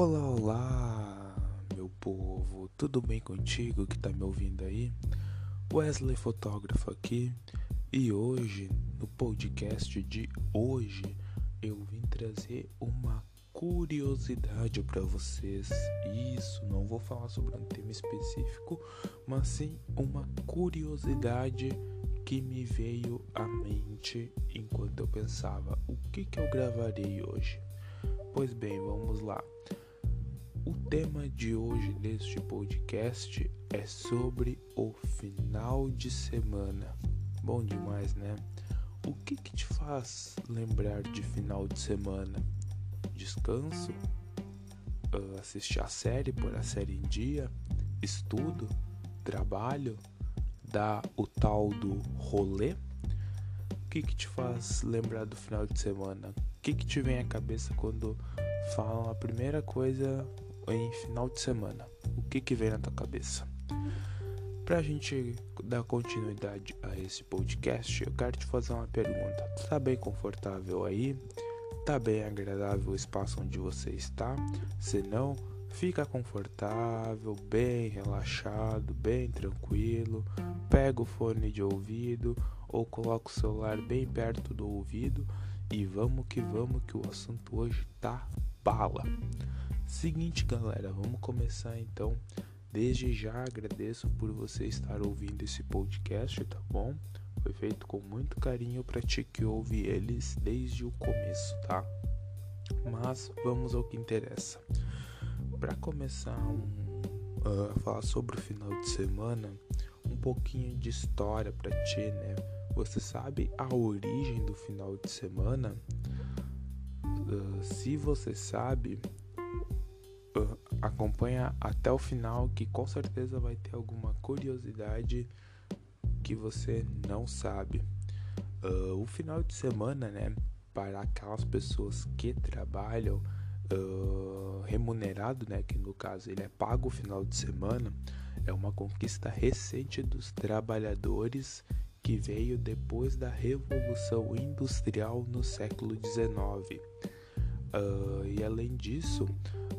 Olá, olá, meu povo, tudo bem contigo que tá me ouvindo aí? Wesley Fotógrafo aqui e hoje, no podcast de hoje, eu vim trazer uma curiosidade para vocês. Isso, não vou falar sobre um tema específico, mas sim uma curiosidade que me veio à mente enquanto eu pensava o que, que eu gravarei hoje. Pois bem, vamos lá. O tema de hoje deste podcast é sobre o final de semana. Bom demais, né? O que, que te faz lembrar de final de semana? Descanso? Uh, assistir a série, pôr a série em dia? Estudo? Trabalho? Dar o tal do rolê? O que, que te faz lembrar do final de semana? O que, que te vem à cabeça quando falam a primeira coisa em final de semana? O que, que vem na tua cabeça? Pra gente dar continuidade a esse podcast, eu quero te fazer uma pergunta. Tá bem confortável aí? Tá bem agradável o espaço onde você está? Se não, fica confortável, bem relaxado, bem tranquilo. Pega o fone de ouvido ou coloca o celular bem perto do ouvido e vamos que vamos que o assunto hoje tá bala. Seguinte, galera, vamos começar então. Desde já agradeço por você estar ouvindo esse podcast, tá bom? Foi feito com muito carinho para ti que ouve eles desde o começo, tá? Mas vamos ao que interessa. Para começar um, uh, falar sobre o final de semana, um pouquinho de história para ti, né? Você sabe a origem do final de semana? Uh, se você sabe, acompanha até o final que com certeza vai ter alguma curiosidade que você não sabe. Uh, o final de semana, né, para aquelas pessoas que trabalham uh, remunerado, né, que no caso ele é pago o final de semana, é uma conquista recente dos trabalhadores que veio depois da Revolução Industrial no século XIX. Uh, e além disso,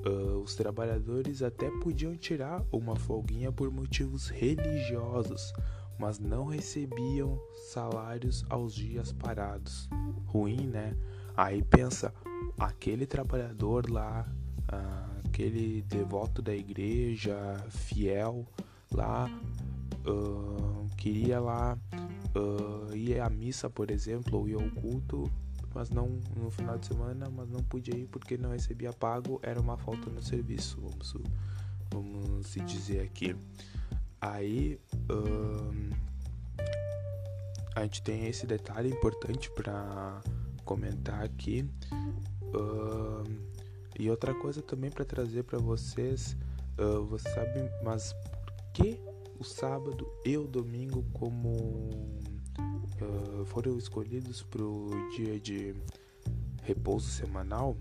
uh, os trabalhadores até podiam tirar uma folguinha por motivos religiosos, mas não recebiam salários aos dias parados. Ruim, né? Aí pensa, aquele trabalhador lá, uh, aquele devoto da igreja, fiel lá, queria lá ir à missa, por exemplo, ou ir ao culto mas não no final de semana, mas não podia ir porque não recebia pago, era uma falta no serviço, vamos, vamos se dizer aqui. Aí hum, a gente tem esse detalhe importante para comentar aqui. Hum, e outra coisa também para trazer para vocês, uh, você sabe, mas por que o sábado e o domingo como uh, foram escolhidos para o dia de repouso semanal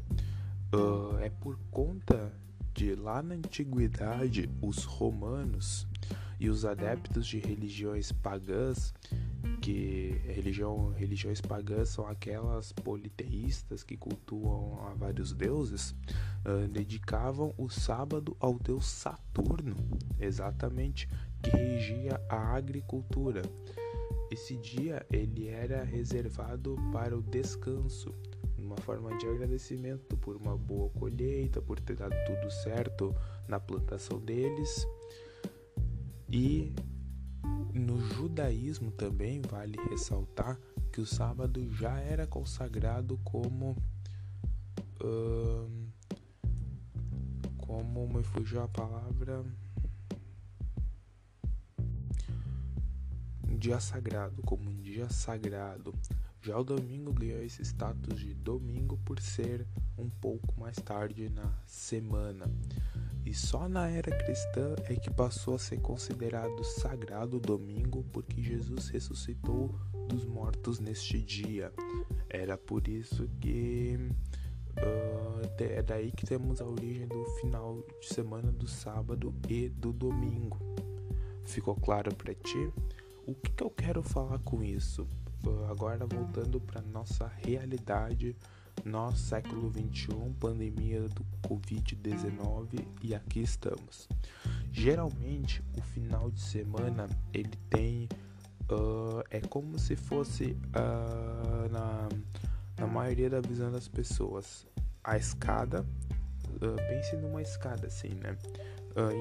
uh, é por conta de lá na antiguidade os romanos e os adeptos de religiões pagãs que religião, religiões pagãs são aquelas politeístas que cultuam a vários deuses, uh, dedicavam o sábado ao deus Saturno, exatamente, que regia a agricultura. Esse dia ele era reservado para o descanso, uma forma de agradecimento por uma boa colheita, por ter dado tudo certo na plantação deles. E no judaísmo também vale ressaltar que o sábado já era consagrado como uh, como me fugiu a palavra dia sagrado, como um dia sagrado. Já o domingo ganhou esse status de domingo por ser um pouco mais tarde na semana. E só na era cristã é que passou a ser considerado sagrado o domingo porque Jesus ressuscitou dos mortos neste dia. Era por isso que uh, é daí que temos a origem do final de semana do sábado e do domingo. Ficou claro para ti? O que, que eu quero falar com isso? Agora voltando para nossa realidade nós, século 21, pandemia do Covid-19 e aqui estamos. Geralmente, o final de semana ele tem. Uh, é como se fosse uh, na, na maioria da visão das pessoas a escada. Uh, pense numa escada assim, né?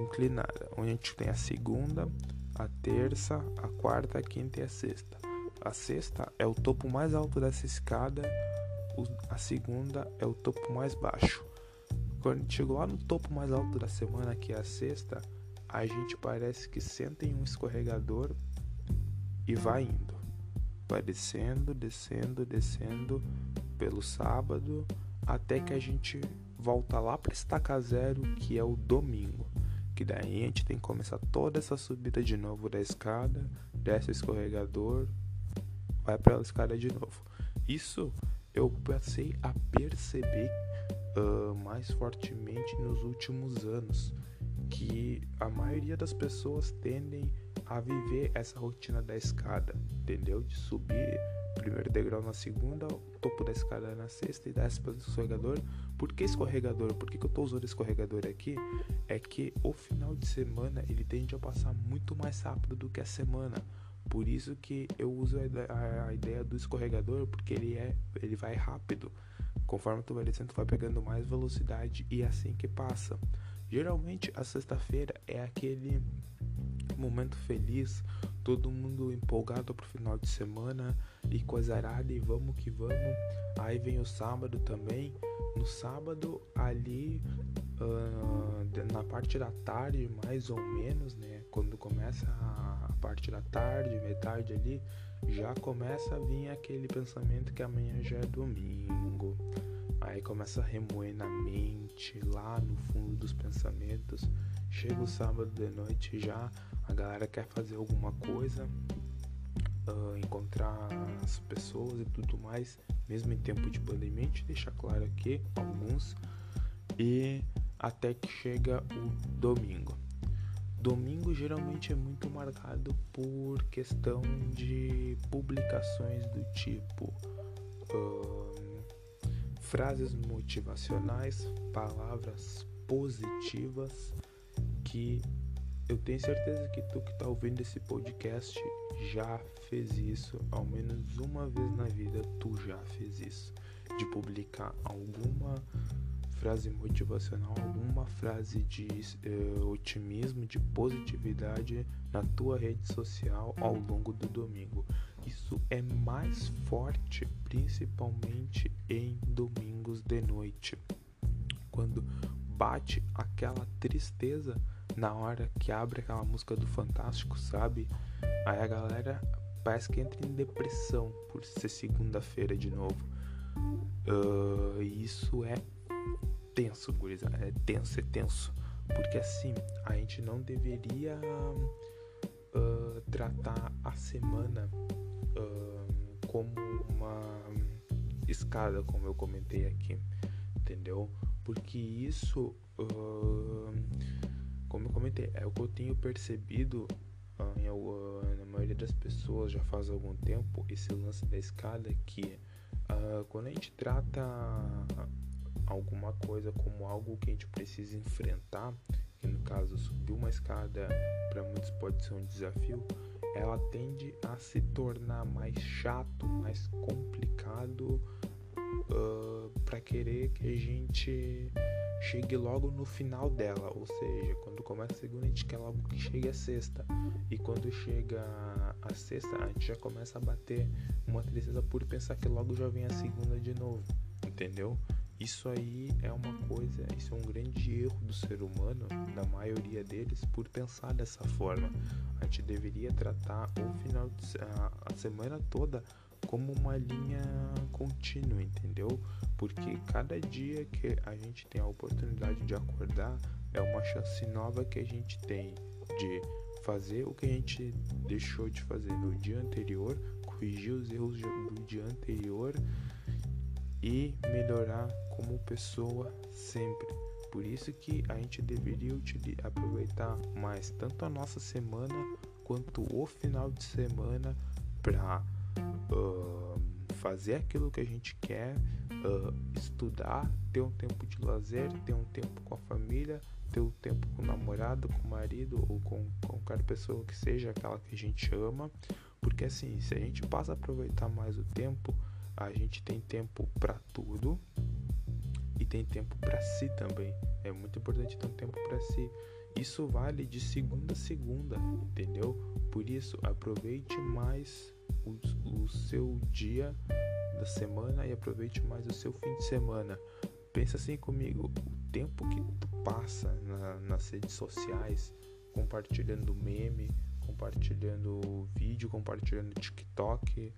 inclinada, onde a gente tem a segunda, a terça, a quarta, a quinta e a sexta. A sexta é o topo mais alto dessa escada, a segunda é o topo mais baixo. Quando chegou lá no topo mais alto da semana, que é a sexta, a gente parece que senta em um escorregador e vai indo. Vai descendo, descendo, descendo pelo sábado, até que a gente volta lá para estaca zero, que é o domingo que daí a gente tem que começar toda essa subida de novo da escada, desce o escorregador, vai para a escada de novo. Isso eu passei a perceber uh, mais fortemente nos últimos anos, que a maioria das pessoas tendem a viver essa rotina da escada, entendeu? De subir primeiro degrau na segunda, topo da escada na sexta e desce para o escorregador. Por que escorregador? Por que, que eu estou usando escorregador aqui? É que o final de semana ele tende a passar muito mais rápido do que a semana. Por isso que eu uso a, ideia do escorregador, porque ele é, ele vai rápido. Conforme tu vai descendo, tu vai pegando mais velocidade e é assim que passa. Geralmente a sexta-feira é aquele momento feliz, todo mundo empolgado pro final de semana e coisa arada e vamos que vamos. Aí vem o sábado também. No sábado ali uh, na parte da tarde, mais ou menos, né? Quando começa a parte da tarde, metade ali, já começa a vir aquele pensamento que amanhã já é domingo. Aí começa a remoer na mente, lá no fundo dos pensamentos. Chega o sábado de noite já, a galera quer fazer alguma coisa, uh, encontrar as pessoas e tudo mais, mesmo em tempo de pandemia, a gente deixa claro aqui alguns, e até que chega o domingo. Domingo geralmente é muito marcado por questão de publicações do tipo uh, frases motivacionais, palavras positivas que eu tenho certeza que tu que está ouvindo esse podcast já fez isso, ao menos uma vez na vida tu já fez isso, de publicar alguma frase motivacional, alguma frase de uh, otimismo, de positividade na tua rede social ao longo do domingo. Isso é mais forte, principalmente em domingos de noite, quando bate aquela tristeza na hora que abre aquela música do Fantástico, sabe? Aí a galera parece que entra em depressão por ser segunda-feira de novo. Uh, isso é tenso, gurizada. É tenso, é tenso. Porque assim, a gente não deveria uh, tratar a semana uh, como uma escada, como eu comentei aqui, entendeu? Porque isso como eu comentei, é o que eu tenho percebido uh, em, uh, na maioria das pessoas já faz algum tempo esse lance da escada que uh, quando a gente trata alguma coisa como algo que a gente precisa enfrentar, que no caso subir uma escada para muitos pode ser um desafio, ela tende a se tornar mais chato, mais complicado uh, para querer que a gente chegue logo no final dela, ou seja, quando começa a segunda a gente quer logo que chegue a sexta e quando chega a sexta a gente já começa a bater uma tristeza por pensar que logo já vem a segunda de novo, entendeu? Isso aí é uma coisa, isso é um grande erro do ser humano, da maioria deles, por pensar dessa forma. A gente deveria tratar o final de, a, a semana toda como uma linha contínua, entendeu? Porque cada dia que a gente tem a oportunidade de acordar é uma chance nova que a gente tem de fazer o que a gente deixou de fazer no dia anterior, corrigir os erros do dia anterior e melhorar como pessoa sempre. Por isso que a gente deveria aproveitar mais tanto a nossa semana quanto o final de semana para uh, fazer aquilo que a gente quer, uh, estudar, ter um tempo de lazer, ter um tempo com a família, ter um tempo com o namorado, com o marido ou com, com qualquer pessoa que seja aquela que a gente ama. Porque assim, se a gente passa a aproveitar mais o tempo, a gente tem tempo para tudo e tem tempo para si também. É muito importante ter um tempo para si. Isso vale de segunda a segunda, entendeu? Por isso, aproveite mais o, o seu dia da semana e aproveite mais o seu fim de semana. Pensa assim comigo, o tempo que tu passa na, nas redes sociais, compartilhando meme, compartilhando vídeo, compartilhando TikTok,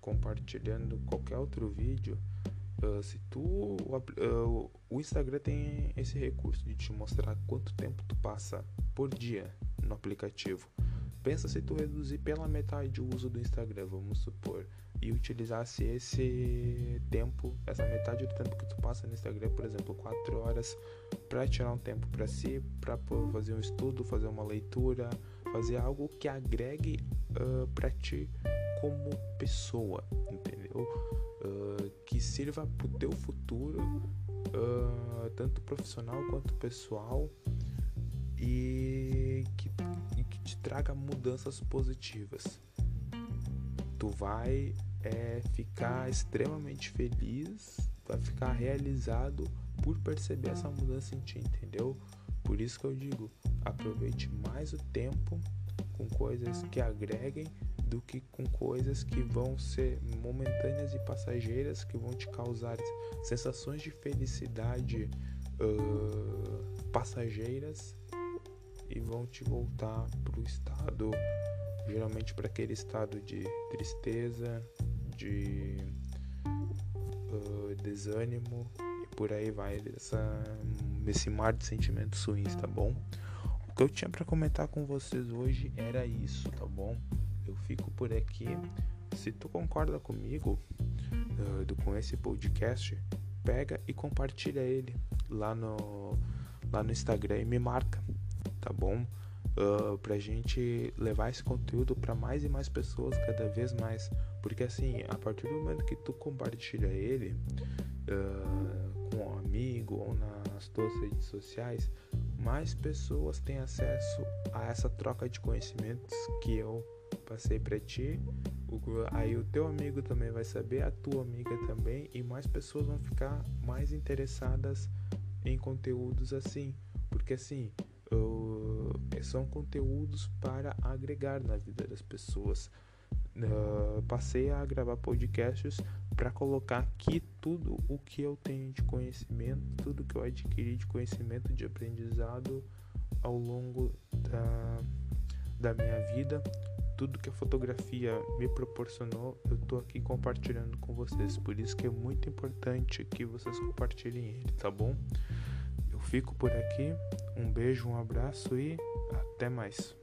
compartilhando qualquer outro vídeo, uh, se tu uh, o Instagram tem esse recurso de te mostrar quanto tempo tu passa por dia no aplicativo. Pensa se tu reduzir pela metade o uso do Instagram, vamos supor, e utilizasse esse tempo, essa metade do tempo que tu passa no Instagram, por exemplo, 4 horas, para tirar um tempo para si, para fazer um estudo, fazer uma leitura, fazer algo que agregue uh, para ti como pessoa, entendeu? Uh, que sirva pro teu futuro, uh, tanto profissional quanto pessoal, traga mudanças positivas. Tu vai é, ficar extremamente feliz, vai ficar realizado por perceber essa mudança em ti, entendeu? Por isso que eu digo, aproveite mais o tempo com coisas que agreguem do que com coisas que vão ser momentâneas e passageiras, que vão te causar sensações de felicidade uh, passageiras e vão te voltar para o estado, geralmente para aquele estado de tristeza, de uh, desânimo e por aí vai, essa, esse mar de sentimentos ruins, tá bom? O que eu tinha para comentar com vocês hoje era isso, tá bom? Eu fico por aqui. Se tu concorda comigo uh, do, com esse podcast, pega e compartilha ele lá no, lá no Instagram e me marca, tá bom? Uh, pra gente levar esse conteúdo para mais e mais pessoas cada vez mais. Porque assim, a partir do momento que tu compartilha ele uh, com um amigo ou nas tuas redes sociais, mais pessoas têm acesso a essa troca de conhecimentos que eu passei para ti. O, aí o teu amigo também vai saber, a tua amiga também, e mais pessoas vão ficar mais interessadas em conteúdos assim, porque assim são conteúdos para agregar na vida das pessoas. Uh, passei a gravar podcasts para colocar aqui tudo o que eu tenho de conhecimento, tudo que eu adquiri de conhecimento, de aprendizado ao longo da, da minha vida, tudo que a fotografia me proporcionou, eu tô aqui compartilhando com vocês. Por isso que é muito importante que vocês compartilhem ele, tá bom? Fico por aqui. Um beijo, um abraço e até mais.